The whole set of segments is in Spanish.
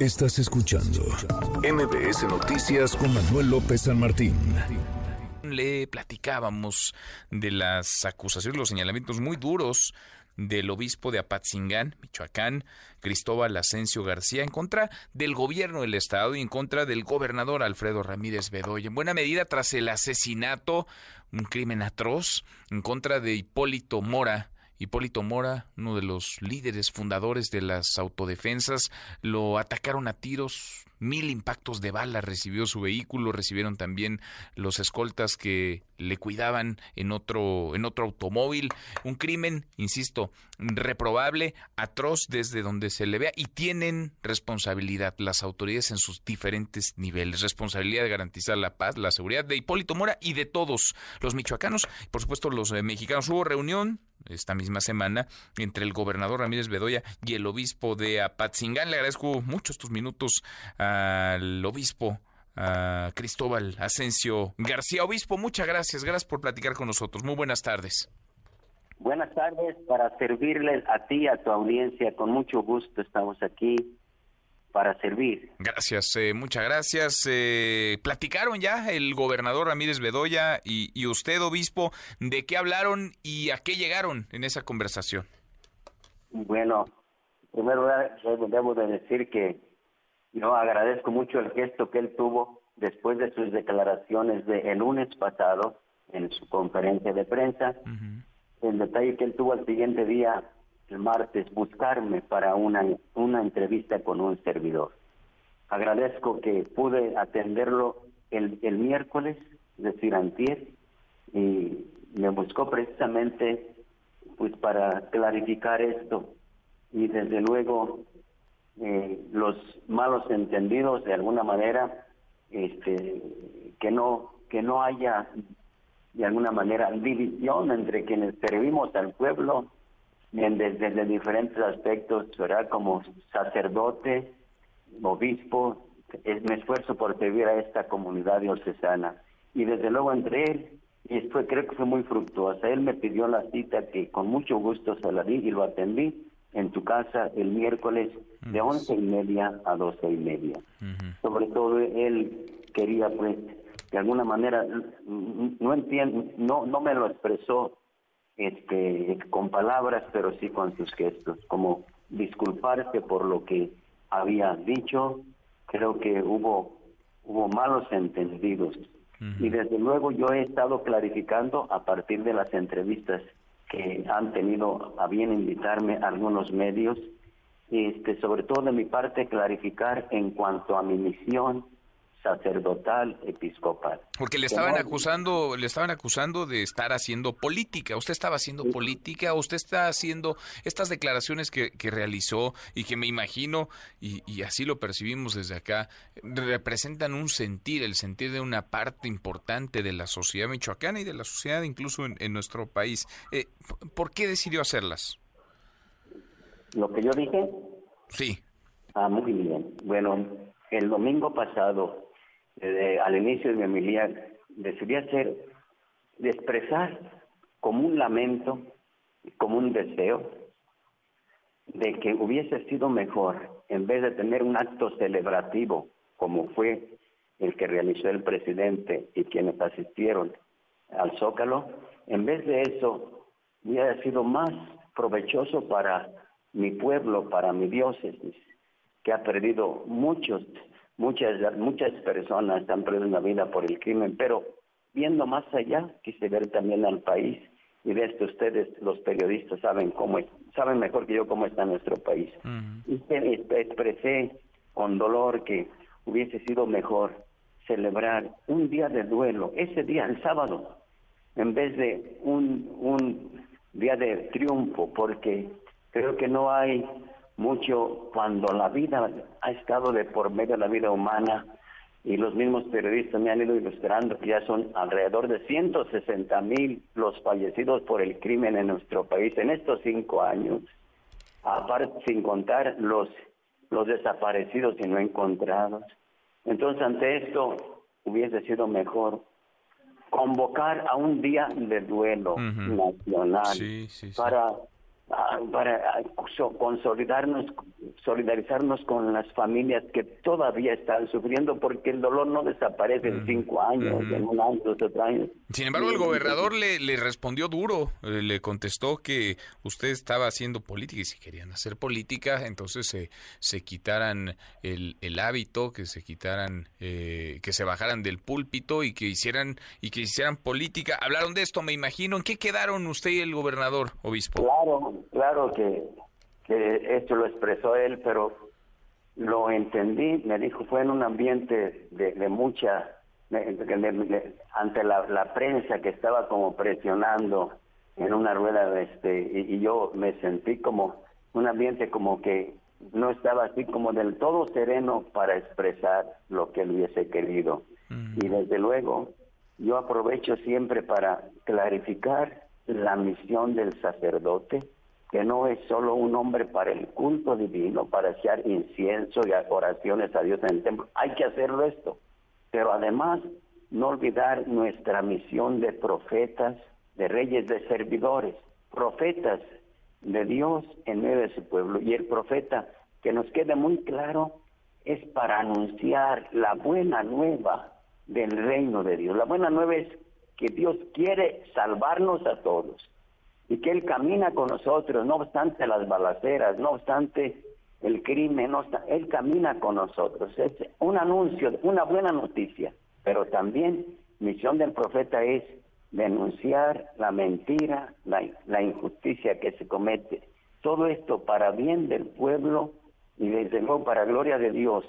Estás escuchando MBS Noticias con Manuel López San Martín. Le platicábamos de las acusaciones, los señalamientos muy duros del obispo de Apatzingán, Michoacán, Cristóbal Asensio García, en contra del gobierno del estado y en contra del gobernador Alfredo Ramírez Bedoya. En buena medida tras el asesinato, un crimen atroz, en contra de Hipólito Mora, Hipólito Mora, uno de los líderes fundadores de las autodefensas, lo atacaron a tiros, mil impactos de bala recibió su vehículo, recibieron también los escoltas que le cuidaban en otro, en otro automóvil. Un crimen, insisto, reprobable, atroz desde donde se le vea y tienen responsabilidad las autoridades en sus diferentes niveles. Responsabilidad de garantizar la paz, la seguridad de Hipólito Mora y de todos los michoacanos, por supuesto los eh, mexicanos. Hubo reunión esta misma semana entre el gobernador Ramírez Bedoya y el obispo de Apatzingán. Le agradezco mucho estos minutos al obispo Cristóbal Asensio García. Obispo, muchas gracias. Gracias por platicar con nosotros. Muy buenas tardes. Buenas tardes para servirles a ti, a tu audiencia. Con mucho gusto estamos aquí para servir. Gracias, eh, muchas gracias. Eh, ¿Platicaron ya el gobernador Ramírez Bedoya y, y, usted, obispo, de qué hablaron y a qué llegaron en esa conversación? Bueno, primero debo de decir que yo agradezco mucho el gesto que él tuvo después de sus declaraciones de el lunes pasado en su conferencia de prensa. El detalle que él tuvo al siguiente día el martes buscarme para una, una entrevista con un servidor. Agradezco que pude atenderlo el, el miércoles, es decir, y me buscó precisamente pues para clarificar esto y desde luego eh, los malos entendidos de alguna manera este que no que no haya de alguna manera división entre quienes servimos al pueblo desde, diferentes aspectos, ¿verdad? Como sacerdote, obispo, es, me esfuerzo por servir a esta comunidad diocesana. Y desde luego entre él, y fue, creo que fue muy fructuosa. Él me pidió la cita que con mucho gusto se la di y lo atendí en tu casa el miércoles de once y media a doce y media. Sobre todo él quería pues de alguna manera no entiendo no no me lo expresó este, con palabras, pero sí con sus gestos, como disculparse por lo que había dicho. Creo que hubo, hubo malos entendidos. Y desde luego yo he estado clarificando a partir de las entrevistas que han tenido a bien invitarme a algunos medios, este, sobre todo de mi parte clarificar en cuanto a mi misión, sacerdotal episcopal. Porque le estaban acusando, le estaban acusando de estar haciendo política. ¿Usted estaba haciendo política? ¿Usted está haciendo estas declaraciones que, realizó y que me imagino, y, así lo percibimos desde acá, representan un sentir, el sentir de una parte importante de la sociedad michoacana y de la sociedad incluso en, nuestro país? Eh, ¿Por qué decidió hacerlas? Lo que yo dije. Sí. Ah, muy bien. Bueno, el domingo pasado al inicio de mi homilía, decidí hacer, de expresar como un lamento, como un deseo, de que hubiese sido mejor, en vez de tener un acto celebrativo, como fue el que realizó el presidente y quienes asistieron al Zócalo, en vez de eso, hubiera sido más provechoso para mi pueblo, para mi diócesis, que ha perdido muchos Muchas, muchas personas han perdido la vida por el crimen, pero viendo más allá, quise ver también al país y de esto ustedes, los periodistas, saben cómo es, saben mejor que yo cómo está nuestro país. Y expresé con dolor que hubiese sido mejor celebrar un día de duelo, ese día, el sábado, en vez de un, un día de triunfo, porque creo que no hay mucho cuando la vida ha estado de por medio de la vida humana y los mismos periodistas me han ido ilustrando que ya son alrededor de 160 mil los fallecidos por el crimen en nuestro país en estos cinco años, aparte sin contar los, los desaparecidos y no encontrados. Entonces ante esto hubiese sido mejor convocar a un día de duelo nacional para para consolidarnos, solidarizarnos con las familias que todavía están sufriendo porque el dolor no desaparece en cinco años, en un año, dos años. Sin embargo, el gobernador le, le respondió duro, eh, le contestó que usted estaba haciendo política y si querían hacer política, entonces se, se quitaran el, el hábito, que se quitaran, eh, que se bajaran del púlpito y que hicieran y que hicieran política. Hablaron de esto, me imagino. ¿En qué quedaron usted y el gobernador, obispo? Claro, claro que, que esto lo expresó él, pero lo entendí, me dijo, fue en un ambiente de, mucha, ante la, prensa que estaba como presionando en una rueda, este, y, yo me sentí como un ambiente como que no estaba así como del todo sereno para expresar lo que él hubiese querido. Y desde luego, yo aprovecho siempre para clarificar la misión del sacerdote, que no es solo un hombre para el culto divino, para echar incienso y oraciones a Dios en el templo. Hay que hacerlo esto, pero además no olvidar nuestra misión de profetas, de reyes, de servidores, profetas de Dios en medio de su pueblo. Y el profeta, que nos quede muy claro, es para anunciar la buena nueva del reino de Dios. La buena nueva es que Dios quiere salvarnos a todos y que Él camina con nosotros, no obstante las balaceras, no obstante el crimen, no Él camina con nosotros. Es un anuncio, una buena noticia, pero también misión del profeta es denunciar la mentira, la, injusticia que se comete. Todo esto para bien del pueblo y desde luego para gloria de Dios.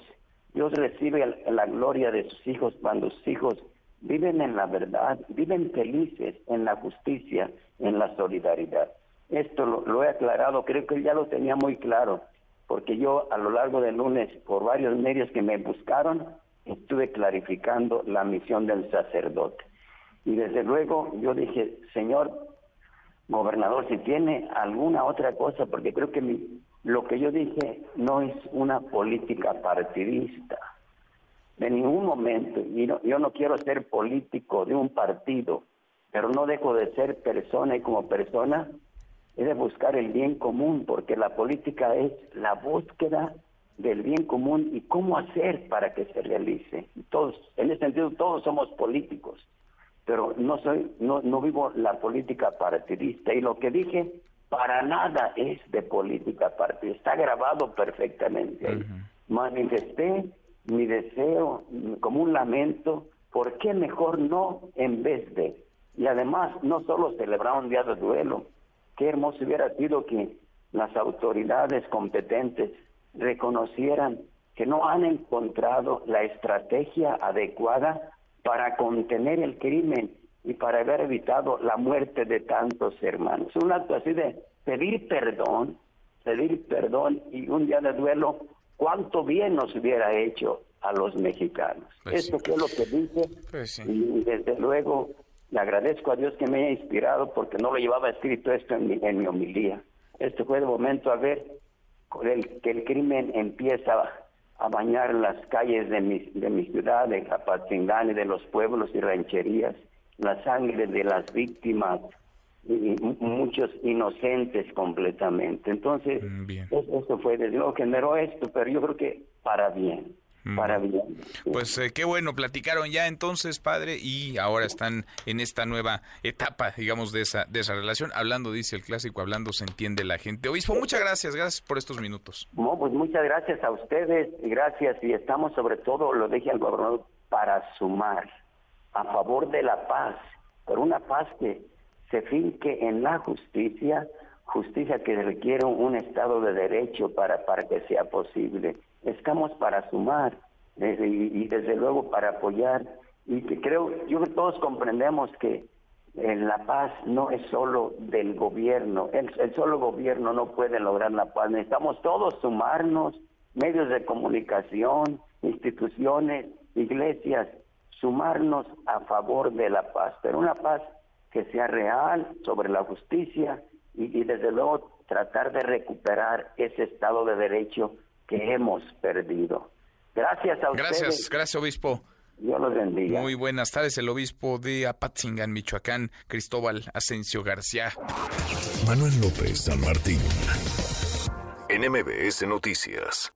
Dios recibe la gloria de sus hijos cuando sus hijos viven en la verdad, viven felices en la justicia, en la solidaridad. Esto lo, he aclarado, creo que ya lo tenía muy claro, porque yo a lo largo del lunes, por varios medios que me buscaron, estuve clarificando la misión del sacerdote. Y desde luego yo dije, señor gobernador, si tiene alguna otra cosa, porque creo que lo que yo dije no es una política partidista de ningún momento, y yo no quiero ser político de un partido, pero no dejo de ser persona y como persona he de buscar el bien común, porque la política es la búsqueda del bien común y cómo hacer para que se realice. Todos, en ese sentido, todos somos políticos, pero no soy, no, no vivo la política partidista. Y lo que dije, para nada es de política partidista. Está grabado perfectamente. Manifesté mi deseo como un lamento, ¿por qué mejor no en vez de? Y además, no solo celebrar un día de duelo, qué hermoso hubiera sido que las autoridades competentes reconocieran que no han encontrado la estrategia adecuada para contener el crimen y para haber evitado la muerte de tantos hermanos. Un acto así de pedir perdón, pedir perdón y un día de duelo cuánto bien nos hubiera hecho a los mexicanos. Pues Esto fue lo que dije pues y desde luego le agradezco a Dios que me haya inspirado porque no lo llevaba escrito esto en mi, en mi homilía. Este fue el momento a ver el, que el crimen empieza a bañar las calles de mi, de mi ciudad, de Capatzingán y de los pueblos y rancherías, la sangre de las víctimas muchos inocentes completamente. Entonces, mm, eso fue, desde luego generó esto, pero yo creo que para bien. Mm. Para bien. Pues eh, qué bueno, platicaron ya entonces, padre, y ahora están en esta nueva etapa, digamos, de esa, de esa relación. Hablando, dice el clásico, hablando se entiende la gente. Obispo, muchas gracias, gracias por estos minutos. No, pues muchas gracias a ustedes, gracias, y estamos sobre todo, lo dije al gobernador, para sumar a favor de la paz, pero una paz que se finque en la justicia, justicia que requiere un Estado de Derecho para, para que sea posible. Estamos para sumar y, desde luego para apoyar. Y creo, yo todos comprendemos que en la paz no es solo del gobierno, el solo gobierno no puede lograr la paz, necesitamos todos sumarnos, medios de comunicación, instituciones, iglesias, sumarnos a favor de la paz, pero una paz que sea real sobre la justicia y, desde luego tratar de recuperar ese Estado de Derecho que hemos perdido. Gracias a ustedes. Gracias, gracias obispo. Dios los bendiga. Muy buenas tardes, el obispo de Apatzingán, Michoacán, Cristóbal Asensio García. Manuel López San Martín. NMBS Noticias.